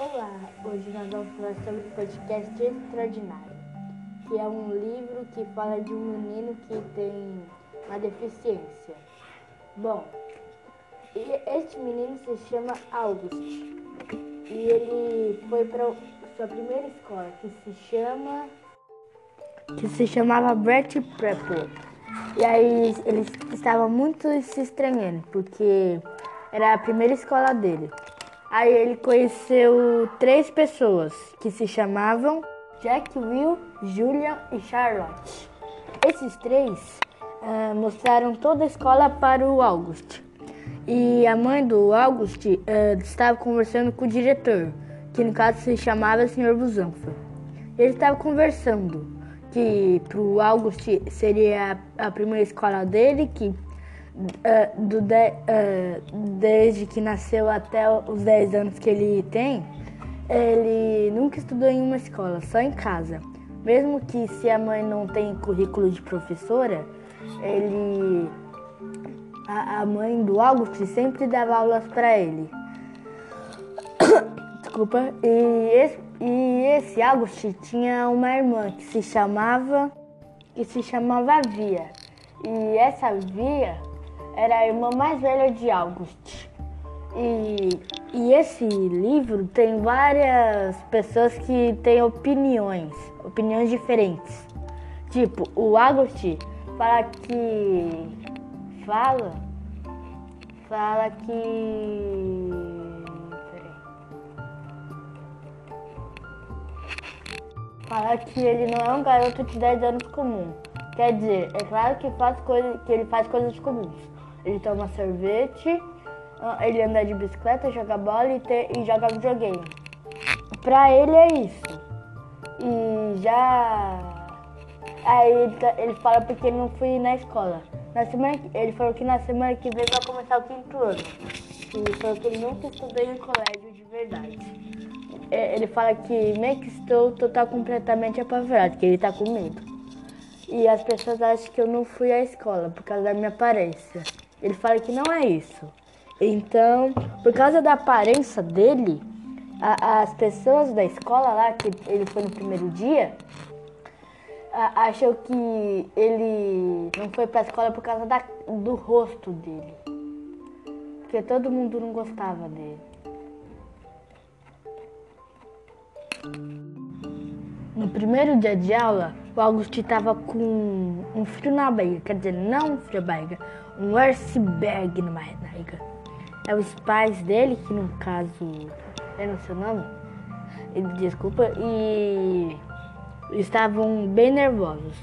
Olá, hoje nós vamos falar sobre o podcast Extraordinário, que é um livro que fala de um menino que tem uma deficiência. Bom, este menino se chama August e ele foi para sua primeira escola que se chama que se chamava Brett Prepper. E aí ele estava muito se estranhando porque era a primeira escola dele. Aí ele conheceu três pessoas que se chamavam Jack, Will, Julian e Charlotte. Esses três uh, mostraram toda a escola para o August. E a mãe do August uh, estava conversando com o diretor, que no caso se chamava Sr. Busanfa. Ele estava conversando que para o August seria a primeira escola dele, que uh, do de, uh, desde que nasceu até os 10 anos que ele tem, ele nunca estudou em uma escola, só em casa. Mesmo que se a mãe não tem currículo de professora, ele a, a mãe do August sempre dava aulas para ele. Desculpa. E esse, e esse August tinha uma irmã que se chamava que se chamava Via. E essa Via era a irmã mais velha de August. E, e esse livro tem várias pessoas que têm opiniões, opiniões diferentes. Tipo, o August fala que. Fala. Fala que. Fala que ele não é um garoto de 10 anos comum. Quer dizer, é claro que, faz coisa, que ele faz coisas comuns ele toma sorvete, ah, ele anda de bicicleta, joga bola e, e joga videogame. Pra ele é isso. E já. Aí ele, tá, ele fala porque ele não foi na escola. Na semana, ele falou que na semana que vem vai começar o quinto ano. E falou que ele nunca estudou em colégio de verdade. É, ele fala que meio que estou total completamente apavorado, que ele tá com medo. E as pessoas acham que eu não fui à escola por causa da minha aparência. Ele fala que não é isso. Então, por causa da aparência dele, a, as pessoas da escola lá, que ele foi no primeiro dia, a, acham que ele não foi pra escola por causa da, do rosto dele. Porque todo mundo não gostava dele. No primeiro dia de aula, o Augusto estava com um frio na barriga, quer dizer, não um frio na barriga, um iceberg na barriga. É os pais dele, que no caso, sei o nome, ele, desculpa, e estavam bem nervosos.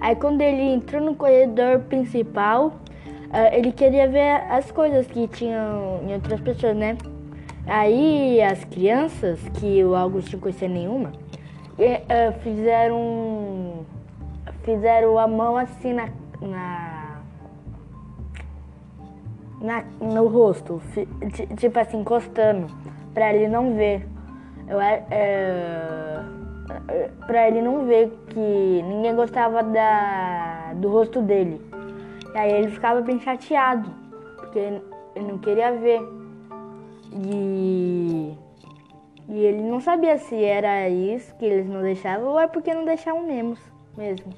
Aí quando ele entrou no corredor principal, uh, ele queria ver as coisas que tinham em outras pessoas, né? Aí as crianças, que o Augusto não conhecia nenhuma, uh, fizeram fizeram a mão assim na, na, na no rosto, tipo assim, encostando, para ele não ver. Eu, é, pra ele não ver que ninguém gostava da, do rosto dele. E aí ele ficava bem chateado, porque ele não queria ver. E e ele não sabia se era isso que eles não deixavam ou é porque não deixavam mesmo. mesmo.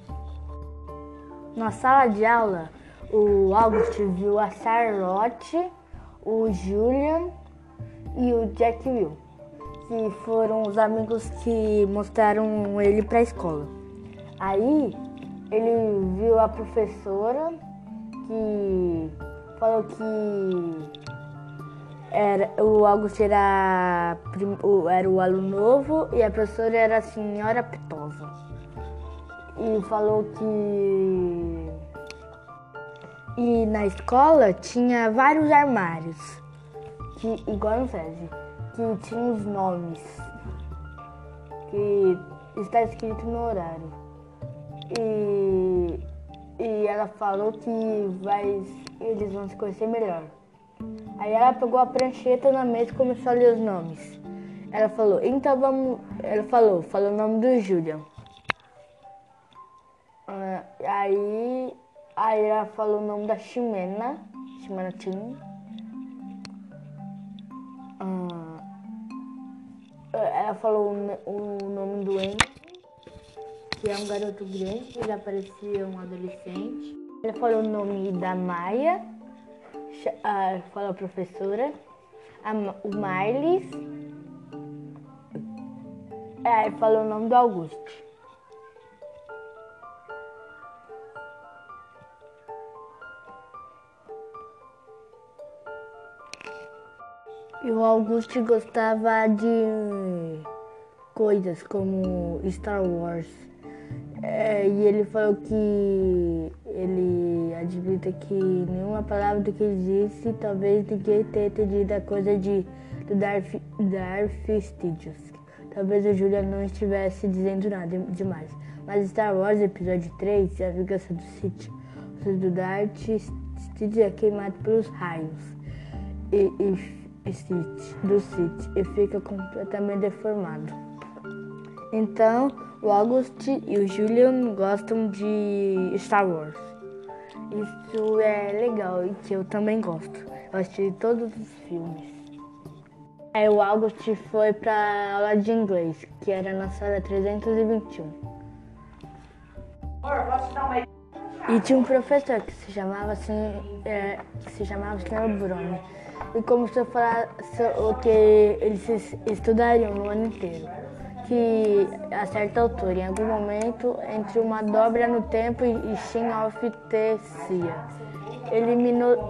Na sala de aula, o August viu a Charlotte, o Julian e o Jack Will, que foram os amigos que mostraram ele para a escola. Aí ele viu a professora que falou que era, o Augusto era, era o aluno novo e a professora era a senhora Pitosa. E falou que. E na escola tinha vários armários, que, igual no SESI, que tinha os nomes, que está escrito no horário. E, e ela falou que vai, eles vão se conhecer melhor. Aí ela pegou a prancheta na mesa e começou a ler os nomes. Ela falou, então vamos. Ela falou, falou o nome do Julian. Uh, aí, aí ela falou o nome da Ximena. Ximena Tim. Uh, ela falou o, o nome do Henry, que é um garoto grande, já parecia um adolescente. Ela falou o nome da Maia, a, falou a professora, a, o Miles. É, falou o nome do Augusto. Augusto gostava de coisas como Star Wars. É, e ele falou que ele admita que nenhuma palavra do que ele disse, talvez ninguém tenha entendido a coisa de do Darth, Darth Studios. Talvez o Julian não estivesse dizendo nada demais. Mas Star Wars Episódio 3, A Vingança do Sith, do Darth Studios é queimado pelos raios. E, e do City e fica completamente deformado. Então, o August e o Julian gostam de Star Wars. Isso é legal e que eu também gosto. Eu assisti todos os filmes. Aí o August foi para aula de inglês, que era na sala 321. E tinha um professor que se chamava assim, é, que se chamava Sr. Bruno e começou a falar o que eles estudariam no ano inteiro. Que a certa altura, em algum momento, entre uma dobra no tempo e Shin of Tessia. Ele,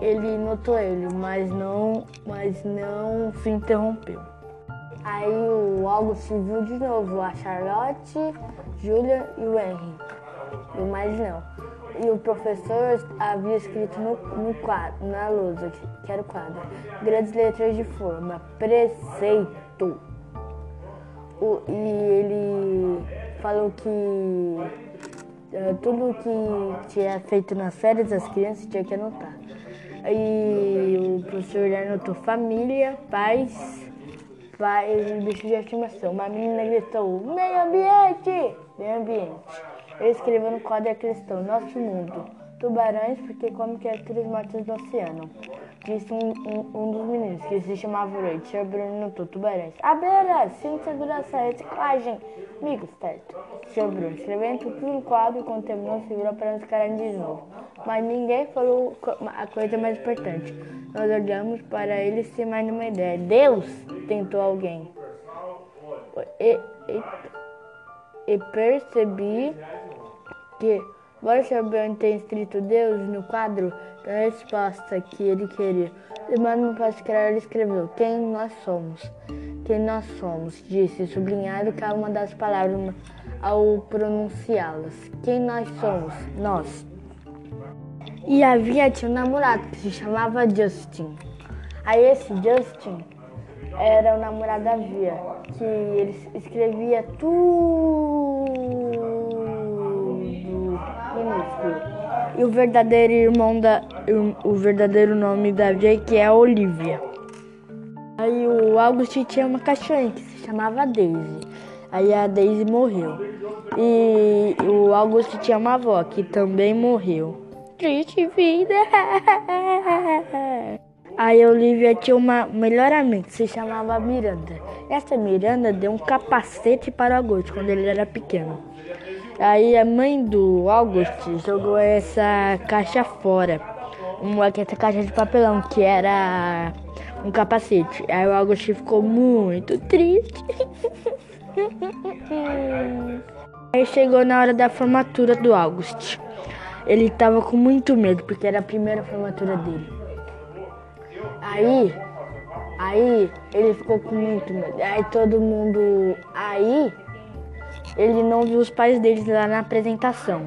ele notou ele, mas não, mas não se interrompeu. Aí o August viu de novo a Charlotte, Julia e o Henry. E mais não e o professor havia escrito no, no quadro, na lousa, que era o quadro, grandes letras de forma, preceito. O, e ele falou que uh, tudo que tinha feito nas férias as crianças tinha que anotar. E o professor anotou família, pais e bicho de estimação. Uma menina gritou, meio ambiente! Meio ambiente. Ele escreveu no quadro cristão, Nosso Mundo. Tubarões, porque come criaturas mortas do oceano. Disse um, um, um dos meninos, que se chamava Leite. Sr. Bruno notou tubarões. Abeira, sem segurança, reciclagem. Amigos, certo. Sr. Bruno escrevendo tudo no quadro, quando terminou, se virou para nos caras de novo. Mas ninguém falou a coisa mais importante. Nós olhamos para ele sem mais nenhuma ideia. Deus! Tentou alguém. E, e, e percebi que Borchabran tem escrito Deus no quadro da resposta que ele queria. Passada ele escreveu Quem nós somos. Quem nós somos, disse, sublinhado cada uma das palavras ao pronunciá-las. Quem nós somos? Nós. E havia tinha um namorado que se chamava Justin. Aí esse Justin era o namorado da Via, que ele escrevia tudo e o verdadeiro irmão da. O verdadeiro nome da Jake é Olivia. Aí o August tinha uma cachorrinha que se chamava Daisy. Aí a Daisy morreu. E o August tinha uma avó que também morreu. Triste vida. Aí a Olivia tinha uma melhor amiga que se chamava Miranda. Essa Miranda deu um capacete para o Augusto quando ele era pequeno. Aí a mãe do Augusto jogou essa caixa fora. Uma, essa caixa de papelão que era um capacete. Aí o Augusto ficou muito triste. Aí chegou na hora da formatura do Augusto. Ele tava com muito medo, porque era a primeira formatura dele. Aí, aí ele ficou com muito medo. Aí todo mundo. Aí ele não viu os pais deles lá na apresentação.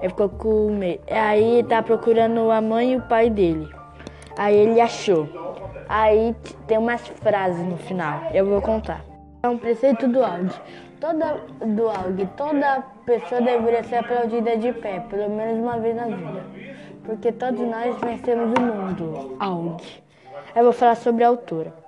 Ele ficou com medo. Aí tá procurando a mãe e o pai dele. Aí ele achou. Aí tem umas frases no final. Eu vou contar. É um preceito do áudio. Toda do áudio, toda pessoa deveria ser aplaudida de pé, pelo menos uma vez na vida. Porque todos nós vencemos o mundo. Áudio. Eu vou falar sobre a autora.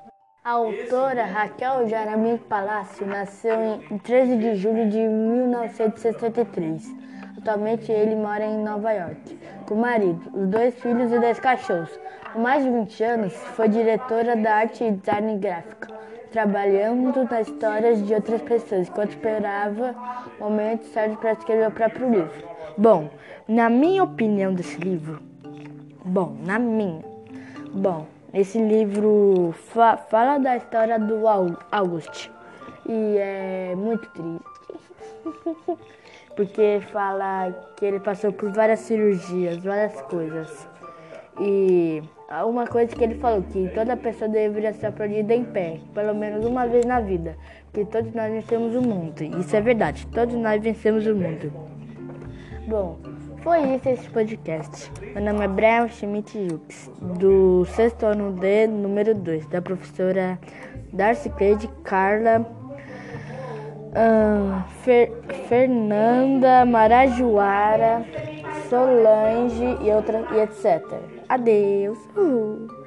A autora Raquel Jaramir Palácio nasceu em 13 de julho de 1963. Atualmente ele mora em Nova York, com o marido, os dois filhos e dois cachorros. Por mais de 20 anos, foi diretora da arte e design gráfica. trabalhando nas histórias de outras pessoas, enquanto esperava o momento certo para escrever o próprio livro. Bom, na minha opinião desse livro, bom, na minha, bom, esse livro fa fala da história do August e é muito triste. Porque fala que ele passou por várias cirurgias, várias coisas. E uma coisa que ele falou, que toda pessoa deveria ser aplaudida em pé, pelo menos uma vez na vida. Porque todos nós vencemos o mundo. Isso é verdade, todos nós vencemos o mundo. Bom, foi isso esse podcast. Meu nome é Brian Schmidt Jux, do sexto ano D, número 2, da professora Darcy Cleide Carla uh, Fer Fernanda Marajoara. Solange e, outra, e etc. Adeus. Uhul.